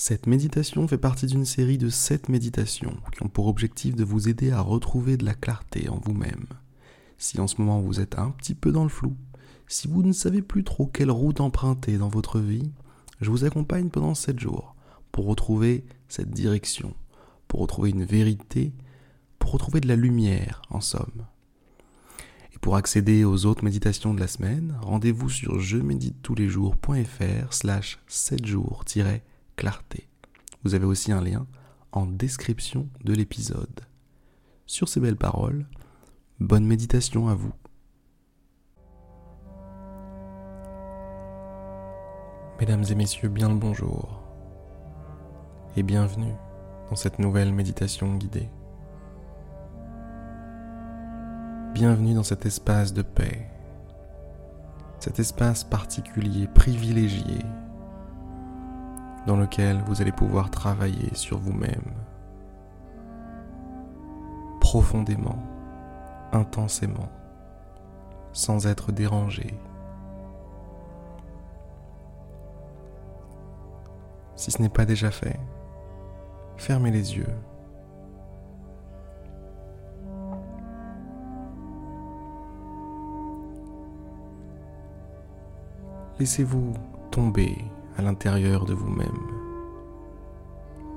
Cette méditation fait partie d'une série de 7 méditations qui ont pour objectif de vous aider à retrouver de la clarté en vous-même. Si en ce moment vous êtes un petit peu dans le flou, si vous ne savez plus trop quelle route emprunter dans votre vie, je vous accompagne pendant 7 jours pour retrouver cette direction, pour retrouver une vérité, pour retrouver de la lumière en somme. Et pour accéder aux autres méditations de la semaine, rendez-vous sur je médite tous les jours.fr slash 7 jours-clarté. Vous avez aussi un lien en description de l'épisode. Sur ces belles paroles, bonne méditation à vous. Mesdames et messieurs, bien le bonjour et bienvenue dans cette nouvelle méditation guidée. Bienvenue dans cet espace de paix, cet espace particulier, privilégié, dans lequel vous allez pouvoir travailler sur vous-même profondément, intensément, sans être dérangé. Si ce n'est pas déjà fait, fermez les yeux Laissez-vous tomber à l'intérieur de vous-même.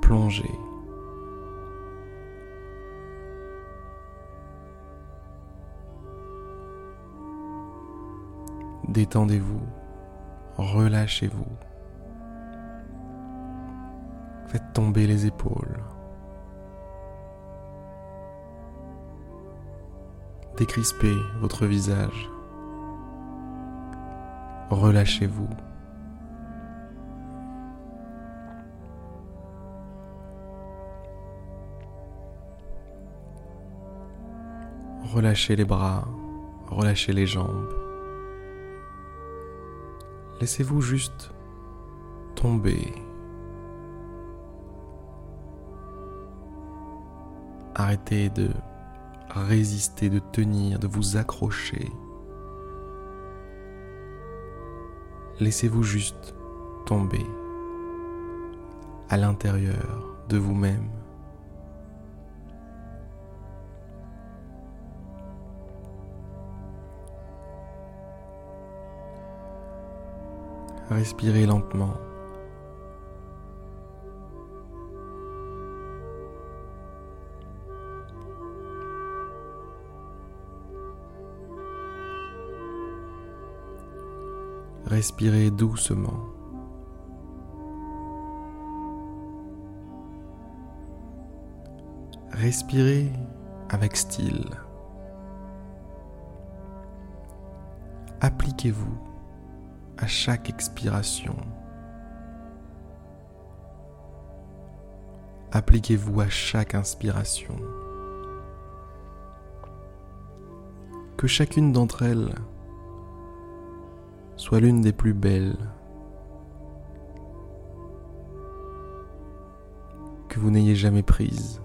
Plongez. Détendez-vous. Relâchez-vous. Faites tomber les épaules. Décrispez votre visage relâchez-vous. Relâchez les bras, relâchez les jambes. Laissez-vous juste tomber. Arrêtez de résister, de tenir, de vous accrocher. Laissez-vous juste tomber à l'intérieur de vous-même. Respirez lentement. Respirez doucement. Respirez avec style. Appliquez-vous à chaque expiration. Appliquez-vous à chaque inspiration. Que chacune d'entre elles soit l'une des plus belles que vous n'ayez jamais prises.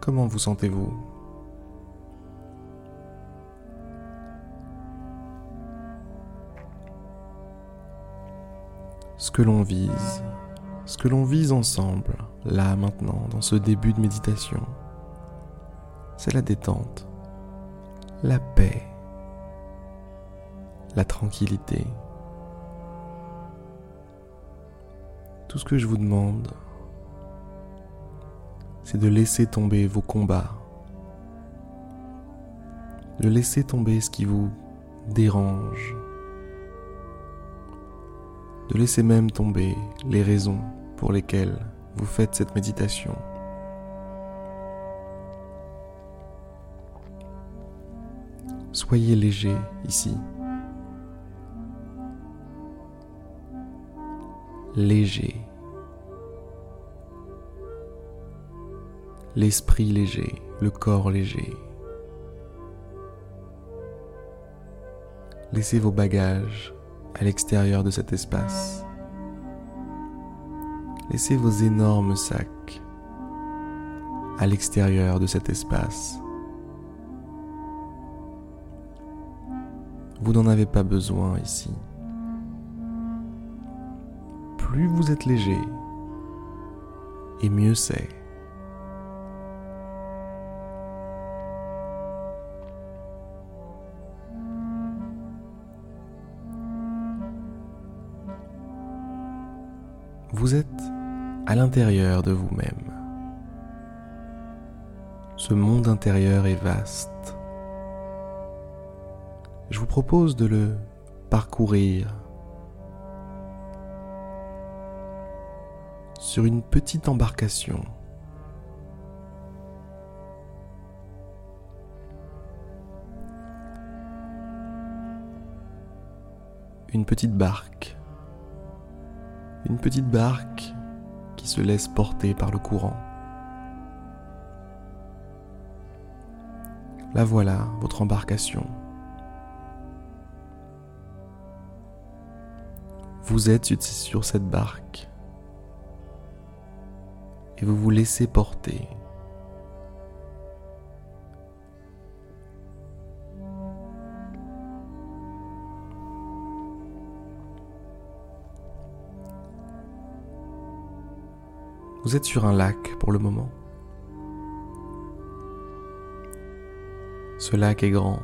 Comment vous sentez-vous? Ce que l'on vise, ce que l'on vise ensemble, là maintenant, dans ce début de méditation, c'est la détente, la paix, la tranquillité. Tout ce que je vous demande, c'est de laisser tomber vos combats, de laisser tomber ce qui vous dérange, de laisser même tomber les raisons pour lesquelles vous faites cette méditation. Soyez léger ici. léger. L'esprit léger, le corps léger. Laissez vos bagages à l'extérieur de cet espace. Laissez vos énormes sacs à l'extérieur de cet espace. Vous n'en avez pas besoin ici. Plus vous êtes léger, et mieux c'est. Vous êtes à l'intérieur de vous-même. Ce monde intérieur est vaste. Je vous propose de le parcourir sur une petite embarcation. Une petite barque. Une petite barque qui se laisse porter par le courant. La voilà, votre embarcation. Vous êtes sur cette barque et vous vous laissez porter. Vous êtes sur un lac pour le moment. Ce lac est grand.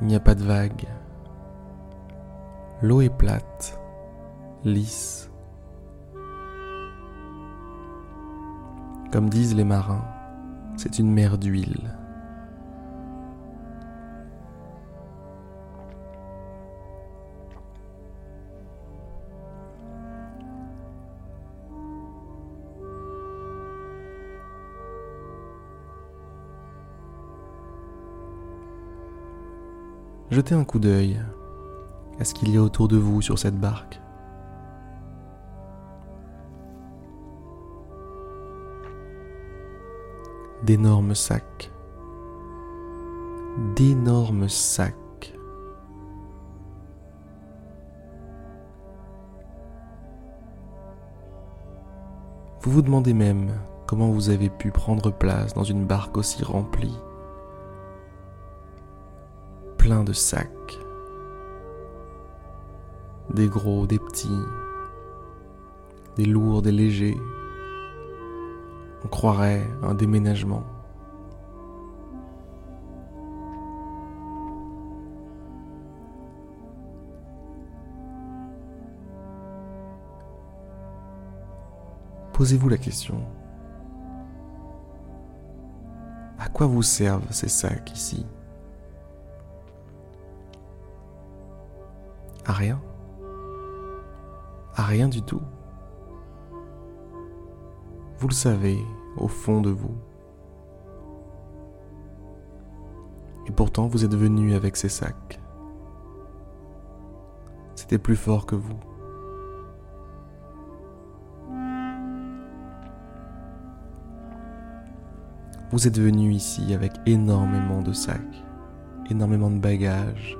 Il n'y a pas de vagues. L'eau est plate, lisse. Comme disent les marins, c'est une mer d'huile. Jetez un coup d'œil à ce qu'il y a autour de vous sur cette barque. D'énormes sacs. D'énormes sacs. Vous vous demandez même comment vous avez pu prendre place dans une barque aussi remplie plein de sacs. Des gros, des petits, des lourds, des légers. On croirait un déménagement. Posez-vous la question. À quoi vous servent ces sacs ici? À rien. À rien du tout. Vous le savez au fond de vous. Et pourtant vous êtes venu avec ces sacs. C'était plus fort que vous. Vous êtes venu ici avec énormément de sacs, énormément de bagages,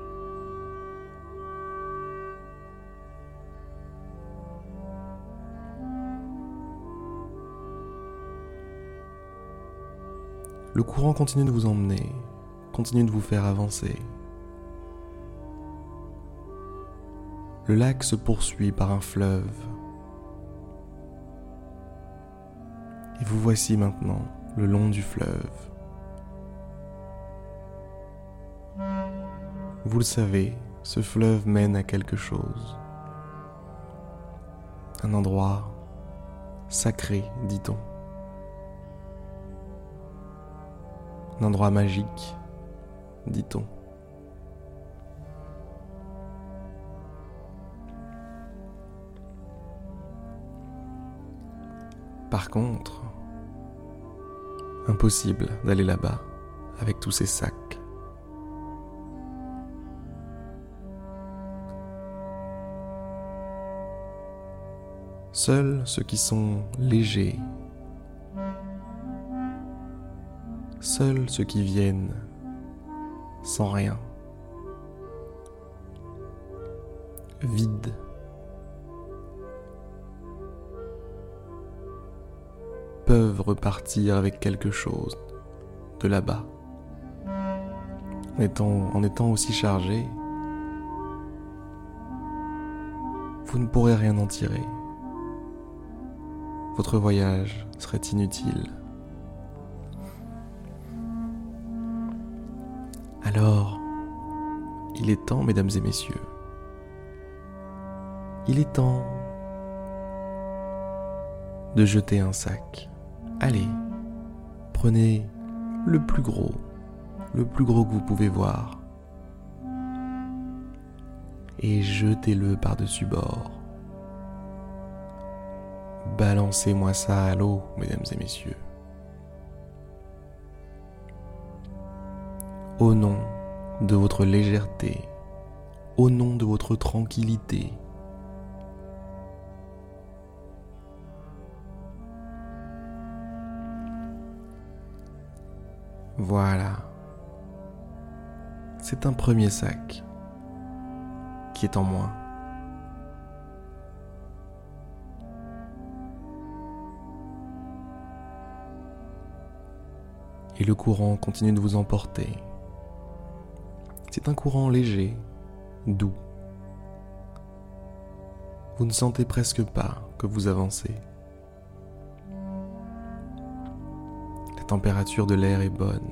Le courant continue de vous emmener, continue de vous faire avancer. Le lac se poursuit par un fleuve. Et vous voici maintenant le long du fleuve. Vous le savez, ce fleuve mène à quelque chose. Un endroit sacré, dit-on. Endroit magique, dit-on. Par contre, Impossible d'aller là-bas avec tous ces sacs. Seuls ceux qui sont légers, seuls ceux qui viennent sans rien, vides, peuvent repartir avec quelque chose de là-bas. En étant, en étant aussi chargé, vous ne pourrez rien en tirer votre voyage serait inutile. Alors, il est temps, mesdames et messieurs. Il est temps de jeter un sac. Allez, prenez le plus gros, le plus gros que vous pouvez voir, et jetez-le par-dessus bord. Balancez-moi ça à l'eau, mesdames et messieurs. Au nom de votre légèreté, au nom de votre tranquillité, Voilà. C'est un premier sac qui est en moins. et le courant continue de vous emporter. C'est un courant léger, doux. Vous ne sentez presque pas que vous avancez. La température de l'air est bonne.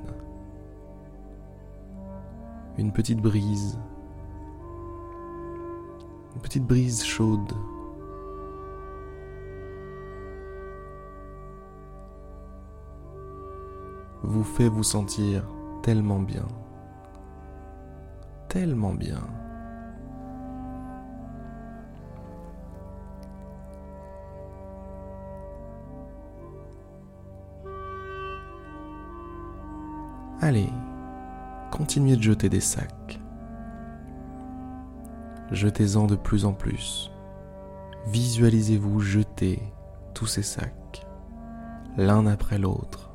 Une petite brise, une petite brise chaude vous fait vous sentir tellement bien. Tellement bien. Allez, continuez de jeter des sacs. Jetez-en de plus en plus. Visualisez-vous jeter tous ces sacs, l'un après l'autre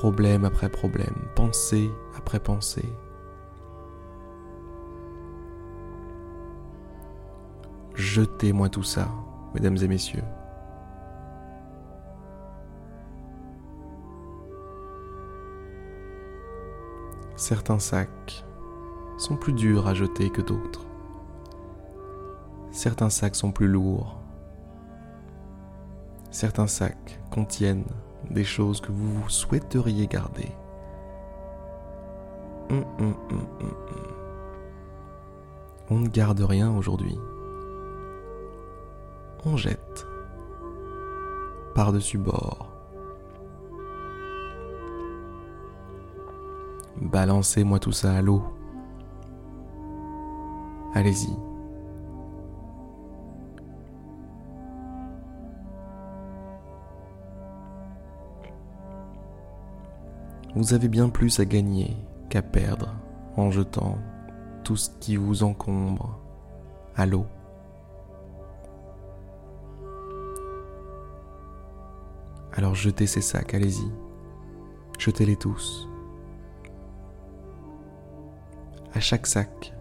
problème après problème, pensée après pensée. Jetez-moi tout ça, mesdames et messieurs. Certains sacs sont plus durs à jeter que d'autres. Certains sacs sont plus lourds. Certains sacs contiennent des choses que vous souhaiteriez garder. Hum, hum, hum, On ne garde rien aujourd'hui. On jette par-dessus bord. Balancez-moi tout ça à l'eau. Allez-y. vous avez bien plus à gagner qu'à perdre en jetant tout ce qui vous encombre à l'eau. Alors jetez ces sacs, allez-y. Jetez-les tous. À chaque sac.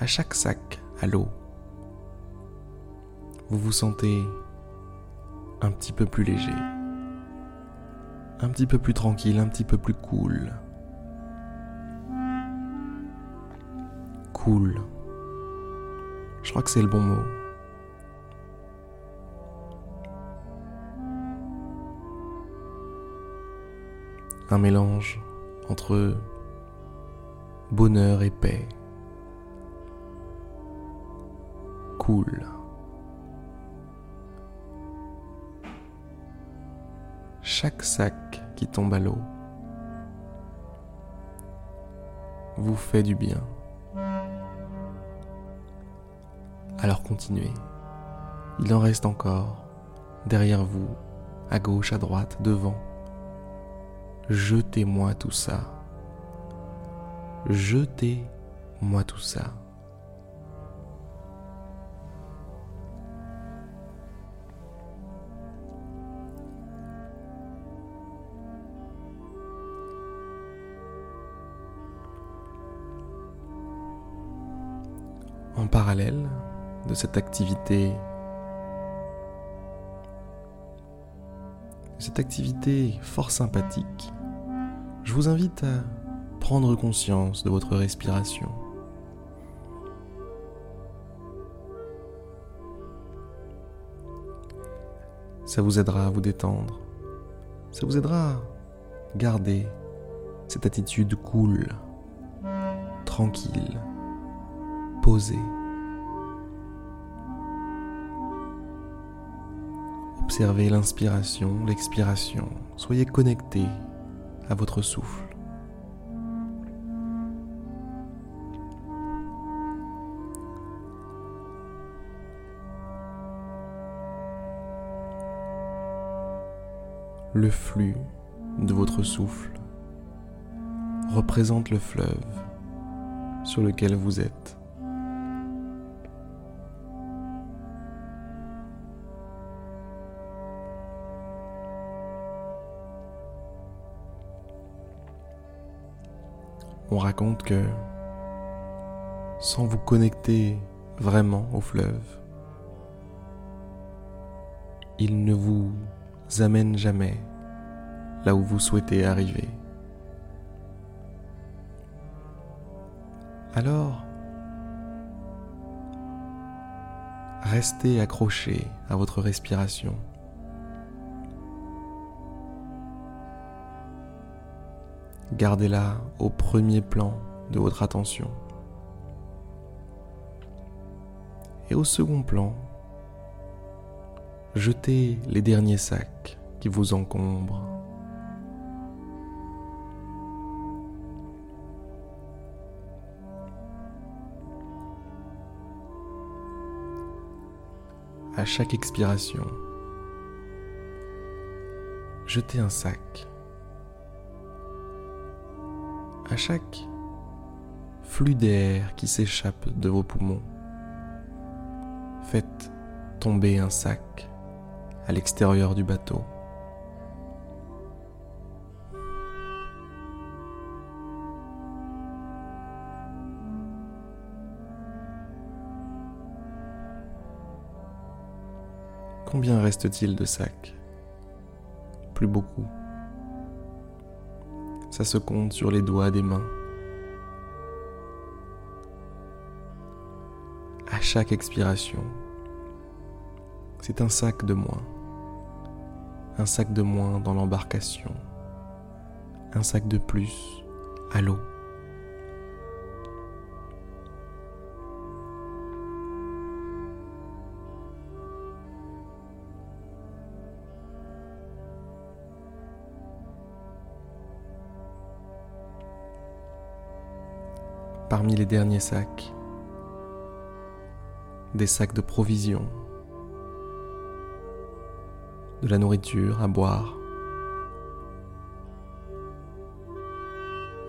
À chaque sac à l'eau. Vous vous sentez un petit peu plus léger un petit peu plus tranquille, un petit peu plus cool. Cool. Je crois que c'est le bon mot. Un mélange entre bonheur et paix. Cool. chaque sac qui tombe à l'eau vous fait du bien. Alors continuez. Il en reste encore derrière vous à gauche, à droite, devant. Jetez-moi tout ça. Jetez-moi tout ça. En parallèle de cette activité, cette activité fort sympathique, vous invite à prendre conscience de votre respiration. Ça vous aidera à vous détendre. Ça vous aidera à garder cette attitude cool, tranquille, posée. Observez l'inspiration, l'expiration. Soyez connecté à votre souffle. Le flux de votre souffle représente le fleuve sur lequel vous êtes. On raconte que sans vous connecter vraiment au fleuve, il ne vous amène jamais là où vous souhaitez arriver. Alors, restez accroché à votre respiration. Gardez-la au premier plan de votre attention. Et au second plan, jetez les derniers sacs qui vous encombrent. À chaque expiration, jetez un sac à chaque flux d'air qui s'échappe de vos poumons, faites tomber un sac à l'extérieur du bateau. Combien reste-t-il de sacs? Plus beaucoup ça se compte sur les doigts des mains. À chaque expiration, c'est un sac de moins. Un sac de moins dans l'embarcation. Un sac de plus à l'eau. Parmi les derniers sacs, des sacs de provisions, de la nourriture à boire,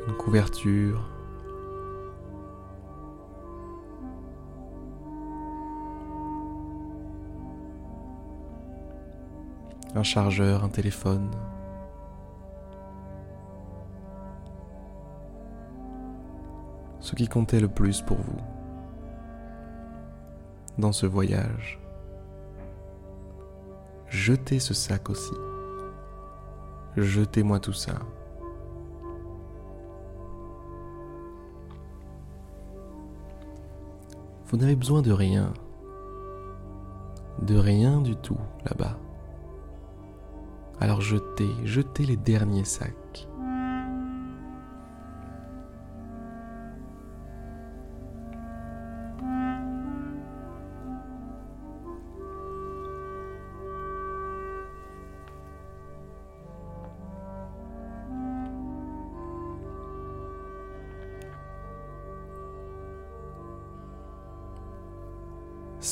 une couverture, un chargeur, un téléphone. Ce qui comptait le plus pour vous dans ce voyage. Jetez ce sac aussi. Jetez-moi tout ça. Vous n'avez besoin de rien. De rien du tout là-bas. Alors jetez, jetez les derniers sacs.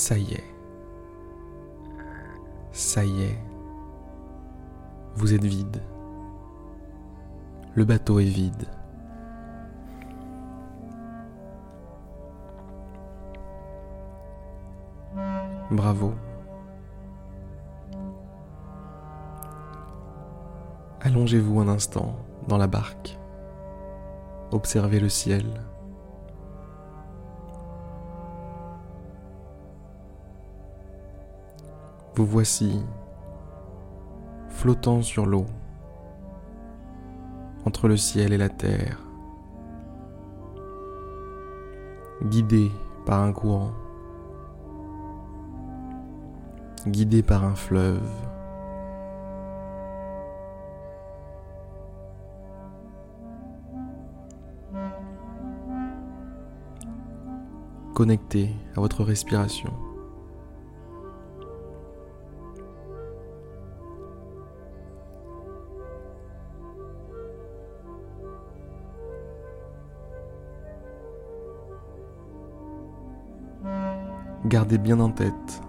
Ça y est. Ça y est. Vous êtes vide. Le bateau est vide. Bravo. Allongez-vous un instant dans la barque. Observez le ciel. Vous voici flottant sur l'eau, entre le ciel et la terre, guidé par un courant, guidé par un fleuve. connecté à votre respiration. Gardez bien en tête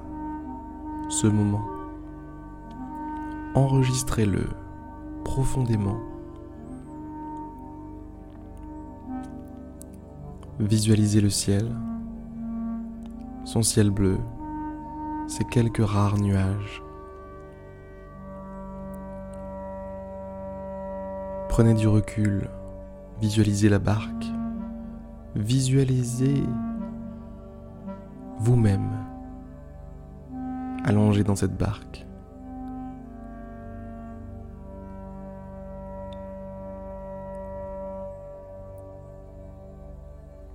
ce moment. Enregistrez-le profondément. Visualisez le ciel, son ciel bleu, ses quelques rares nuages. Prenez du recul, visualisez la barque, visualisez vous-même allongé dans cette barque.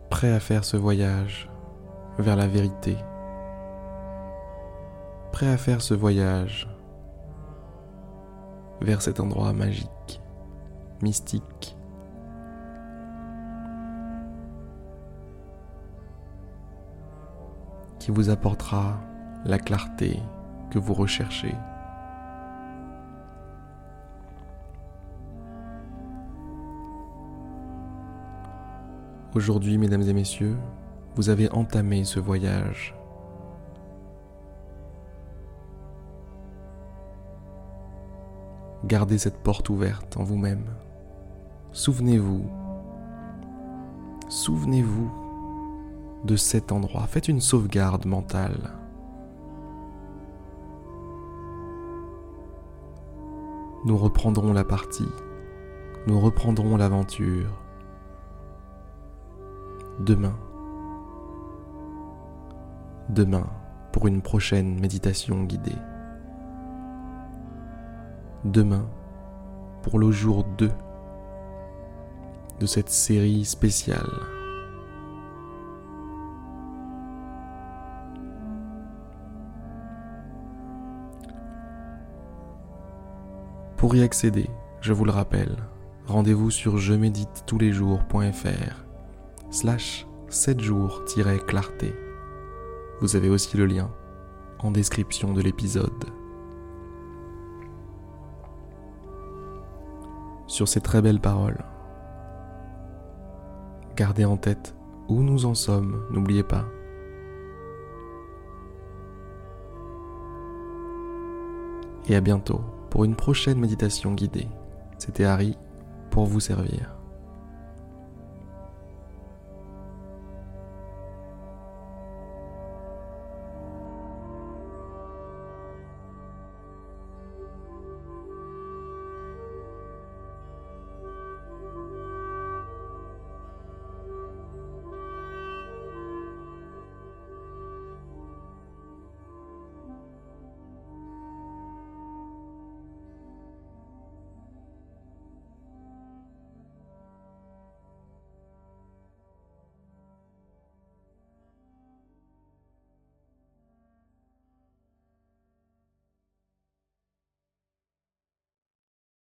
Prêt à faire ce voyage vers la vérité. Prêt à faire ce voyage vers cet endroit magique, mystique, qui vous apportera la clarté que vous recherchez. Aujourd'hui, mesdames et messieurs, vous avez entamé ce voyage. Gardez cette porte ouverte en vous-même. Souvenez-vous, souvenez-vous de cet endroit. Faites une sauvegarde mentale. Nous reprendrons la partie. Nous reprendrons l'aventure. Demain. Demain pour une prochaine méditation guidée. Demain pour le jour 2 de cette série spéciale Pour y accéder, je vous le rappelle, rendez-vous sur je médite tous les jours.fr slash 7 jours-clarté. Vous avez aussi le lien en description de l'épisode. Sur ces très belles paroles, gardez en tête où nous en sommes, n'oubliez pas. Et à bientôt pour une prochaine méditation guidée. C'était Harry pour vous servir.